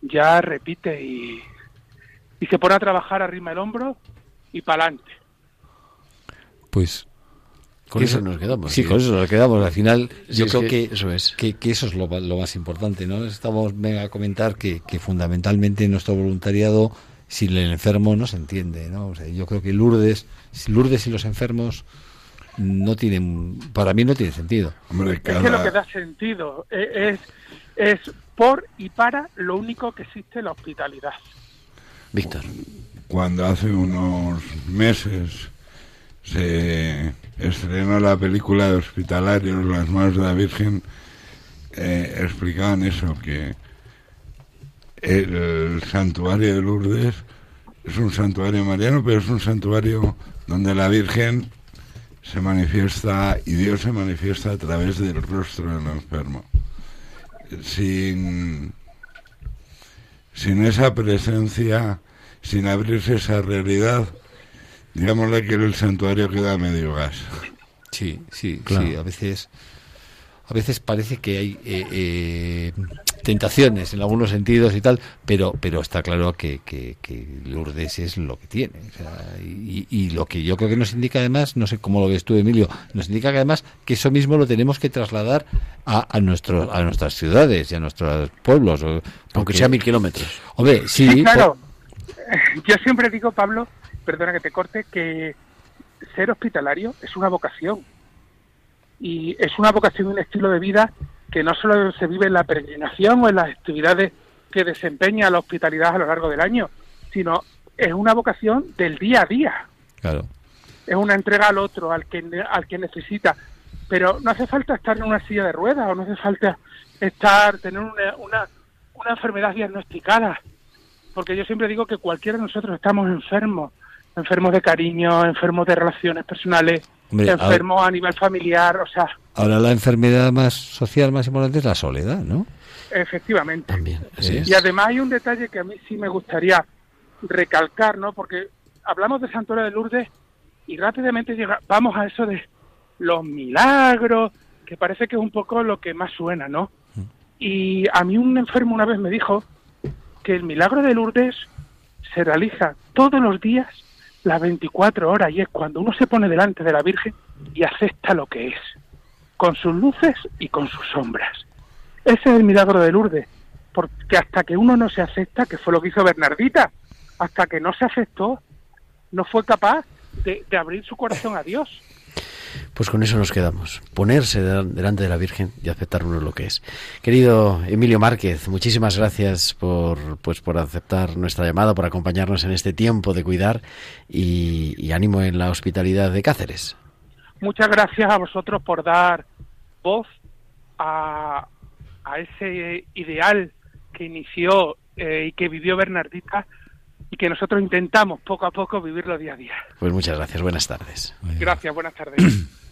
ya repite y, y se pone a trabajar arrima el hombro y para adelante. Pues Con eso nos quedamos. Sí, sí. con eso nos quedamos. Al final, Sí, yo creo que que, eso es. que, que eso es lo, lo más importante, ¿no? Estamos venga, a comentar que, que fundamentalmente nuestro voluntariado, sin el enfermo, no se entiende, ¿no? O sea, yo creo que Lourdes, Lourdes y los enfermos no tienen, para mí no tiene sentido. Hombre, Es que lo que da sentido es, es por y para lo único que existe la hospitalidad. Víctor. Cuando hace unos meses se estrenó la película de Hospitalarios, Las Manos de la Virgen, eh, explicaban eso, que el santuario de Lourdes es un santuario mariano, pero es un santuario donde la Virgen se manifiesta y Dios se manifiesta a través del rostro del enfermo. Sin, sin esa presencia, sin abrirse esa realidad, digámosle que el santuario queda a medio gas. Sí, sí, Claro. sí. A veces, a veces parece que hay eh, eh, tentaciones en algunos sentidos y tal, pero, pero está claro que, que, que Lourdes es lo que tiene. o sea, y, y lo que yo creo que nos indica además, no sé cómo lo ves tú, Emilio, nos indica que además que eso mismo lo tenemos que trasladar a, a, nuestros, a nuestras ciudades y a nuestros pueblos. Aunque sea mil kilómetros. Hombre, sí, Sí, claro. (laughs) Yo siempre digo, Pablo, perdona que te corte, que ser hospitalario es una vocación. Y es una vocación y un estilo de vida que no solo se vive en la peregrinación o en las actividades que desempeña la hospitalidad a lo largo del año, sino es una vocación del día a día. Claro. Es una entrega al otro, al que, al que necesita. Pero no hace falta estar en una silla de ruedas o no hace falta estar, tener una, una, una enfermedad diagnosticada porque yo siempre digo que cualquiera de nosotros estamos enfermos, enfermos de cariño, enfermos de relaciones personales, Hombre, enfermos a nivel familiar, o sea, Ahora la enfermedad más social más importante es la soledad, ¿no? efectivamente. También, así es. Y además hay un detalle que a mí sí me gustaría recalcar, ¿no? Porque hablamos de Santuario de Lourdes y rápidamente llega, vamos a eso de los milagros, que parece que es un poco lo que más suena, ¿no? Y a mí un enfermo una vez me dijo que el milagro de Lourdes se realiza todos los días las 24 horas y es cuando uno se pone delante de la Virgen y acepta lo que es, con sus luces y con sus sombras. Ese es el milagro de Lourdes, porque hasta que uno no se acepta, que fue lo que hizo Bernardita, hasta que no se aceptó, no fue capaz de, de abrir su corazón a Dios. Pues con eso nos quedamos. Ponerse del- delante de la Virgen y aceptar uno lo que es. Querido Emilio Márquez, muchísimas gracias por, pues, por aceptar nuestra llamada, por acompañarnos en este tiempo de cuidar y, y ánimo en la hospitalidad de Cáceres. Muchas gracias a vosotros por dar voz a, a ese ideal que inició eh, y que vivió Bernardita y que nosotros intentamos poco a poco vivirlo día a día. Pues muchas gracias, buenas tardes. Gracias, buenas tardes. (clears throat)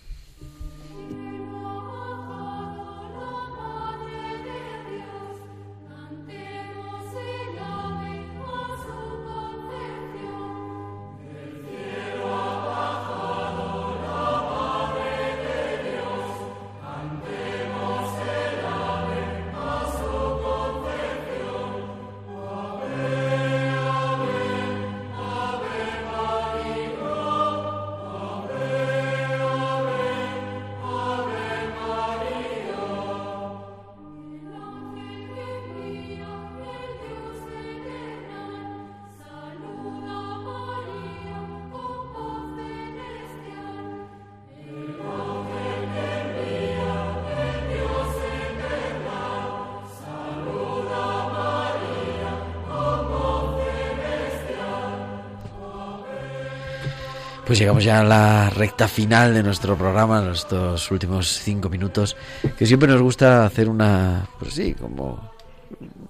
Pues llegamos ya a la recta final de nuestro programa, en estos últimos cinco minutos, que siempre nos gusta hacer una, pues sí, como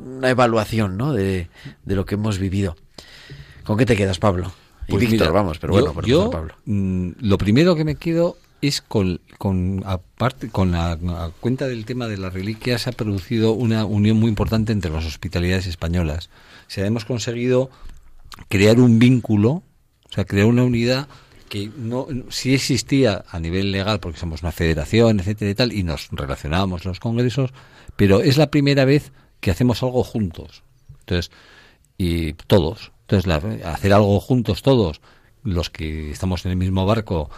una evaluación, ¿no? De, de lo que hemos vivido. ¿Con qué te quedas, Pablo? Y Pues Víctor, mira, vamos, pero yo- bueno, por yo, Pablo. mm, lo primero que me quedo es con, con aparte con la, a cuenta del tema de las reliquias se ha producido una unión muy importante entre las hospitalidades españolas. O sea, hemos conseguido crear un vínculo, o sea, crear una unidad que no sí existía a nivel legal porque somos una federación, etcétera y tal y nos relacionábamos los congresos, pero es la primera vez que hacemos algo juntos. Entonces, y todos. Entonces, la- hacer algo juntos todos, los que estamos en el mismo barco,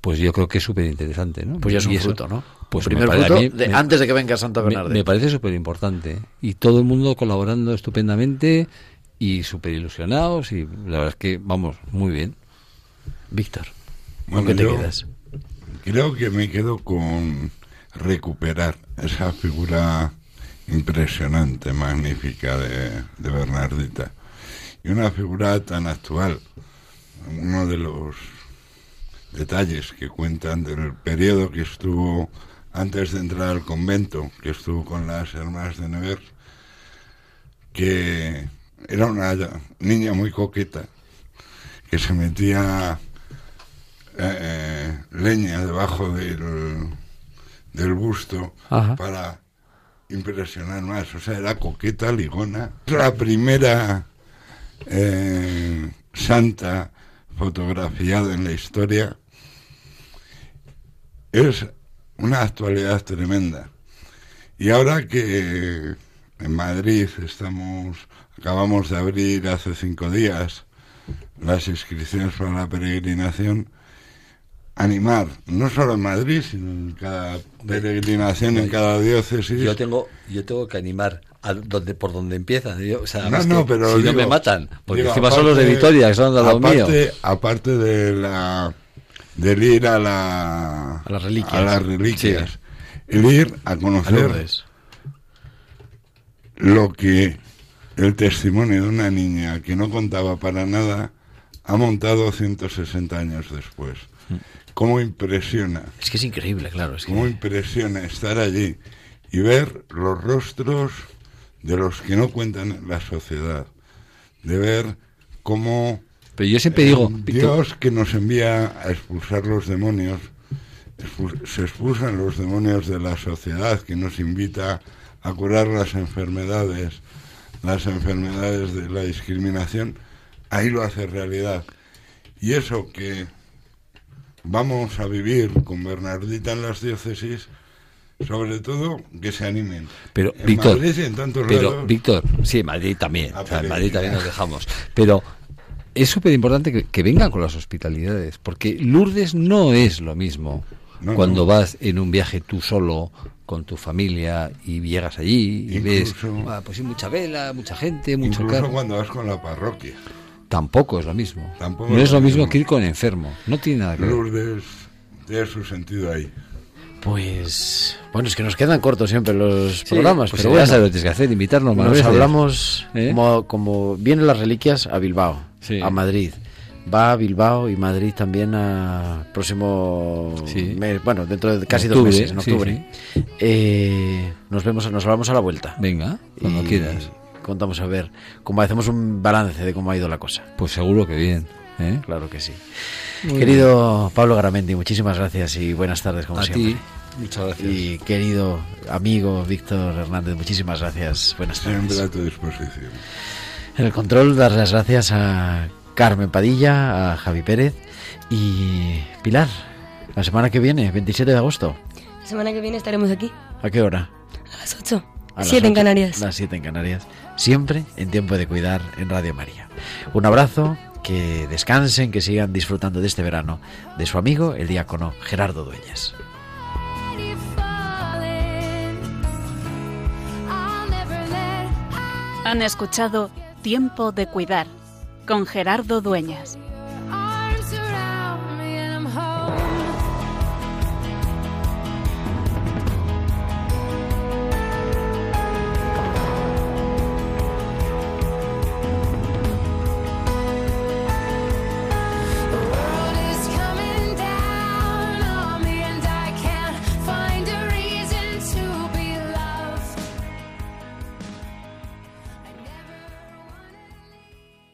pues yo creo que es súper interesante, ¿no? Pues ya es un fruto, ¿no? Pues primer me pare- a fruto mí de- me- antes de que venga Santa me- Bernadette. Me, parece súper importante. Y todo el mundo colaborando estupendamente y súper ilusionados y la verdad es que, vamos, muy bien. Víctor, Bueno, qué te quedas? Creo que me quedo con recuperar esa figura impresionante, magnífica de, de Bernardita. Y una figura tan actual. Uno de los detalles que cuentan del periodo que estuvo antes de entrar al convento, que estuvo con las hermanas de Nevers, que era una niña muy coqueta, que se metía eh, leña debajo del, del busto Ajá. para impresionar más. O sea, era coqueta, ligona. La primera eh, santa fotografiada en la historia es una actualidad tremenda. Y ahora que en Madrid estamos, acabamos de abrir hace cinco días las inscripciones para la peregrinación, animar, no solo en Madrid, sino en cada peregrinación, en cada diócesis. Yo tengo, yo tengo que animar a donde, por donde empieza. Yo, o sea, No, pero si no me matan, porque digo, encima son los de Vitoria, que son de lo mío. aparte, Aparte de la del ir a la A las reliquias. a las reliquias, Sí. el ir a conocer lo que el testimonio de una niña que no contaba para nada ha montado 160 años después. ¿Cómo impresiona? Es que es increíble, claro. Es que... ¿Cómo impresiona estar allí y ver los rostros de los que no cuentan en la sociedad? De ver cómo Pero yo siempre digo, eh, Dios que nos envía a expulsar los demonios, expul- se expulsan los demonios de la sociedad, que nos invita a curar las enfermedades, las enfermedades de la discriminación, ahí lo hace realidad. Y eso que vamos a vivir con Bernardita en las diócesis, sobre todo que se animen. Pero, en Víctor, Madrid y en tantos pero, lados, Víctor, sí, en Madrid también. A o sea, en. Madrid también nos dejamos. Pero es súper importante que, que vengan con las hospitalidades, porque Lourdes no es lo mismo No, cuando no. vas en un viaje tú solo con tu familia y llegas allí y ves, ah, pues sí, mucha vela, mucha gente, mucho incluso carro. cuando vas con la parroquia. Tampoco es lo mismo. Tampoco no es es lo mismo mismo. que ir con enfermo. No tiene nada que ver. Lourdes tiene su sentido ahí. Pues bueno, es que nos quedan cortos siempre los Sí, programas, pues pero ya bueno. sabes lo que tienes que hacer, invitarnos más Nos veces. hablamos ¿Eh? como, como vienen las reliquias a Bilbao, Sí. a Madrid. Va a Bilbao y Madrid también a próximo Sí. mes, bueno, dentro de casi Octubre, dos meses, en sí, octubre. Eh, nos vemos, nos hablamos a la vuelta. Venga, cuando Y quieras. Contamos a ver, como hacemos un balance de cómo ha ido la cosa. Pues seguro que bien. ¿eh? Claro que sí. Muy Querido Pablo Garamendi, muchísimas gracias y buenas tardes como A siempre. ti, muchas gracias. Y querido amigo Víctor Hernández, muchísimas gracias. Buenas tardes. Siempre a tu disposición. En el control, dar las gracias a Carmen Padilla, a Javi Pérez y Pilar. La semana que viene, 27 de agosto. La semana que viene estaremos aquí, ¿A qué hora? a las 8. A las 7 en ocho. Canarias. Las 7 en Canarias. Siempre en tiempo de cuidar en Radio María. Un abrazo, que descansen, que sigan disfrutando de este verano de su amigo, el diácono Gerardo Dueñas. Han escuchado Tiempo de Cuidar con Gerardo Dueñas.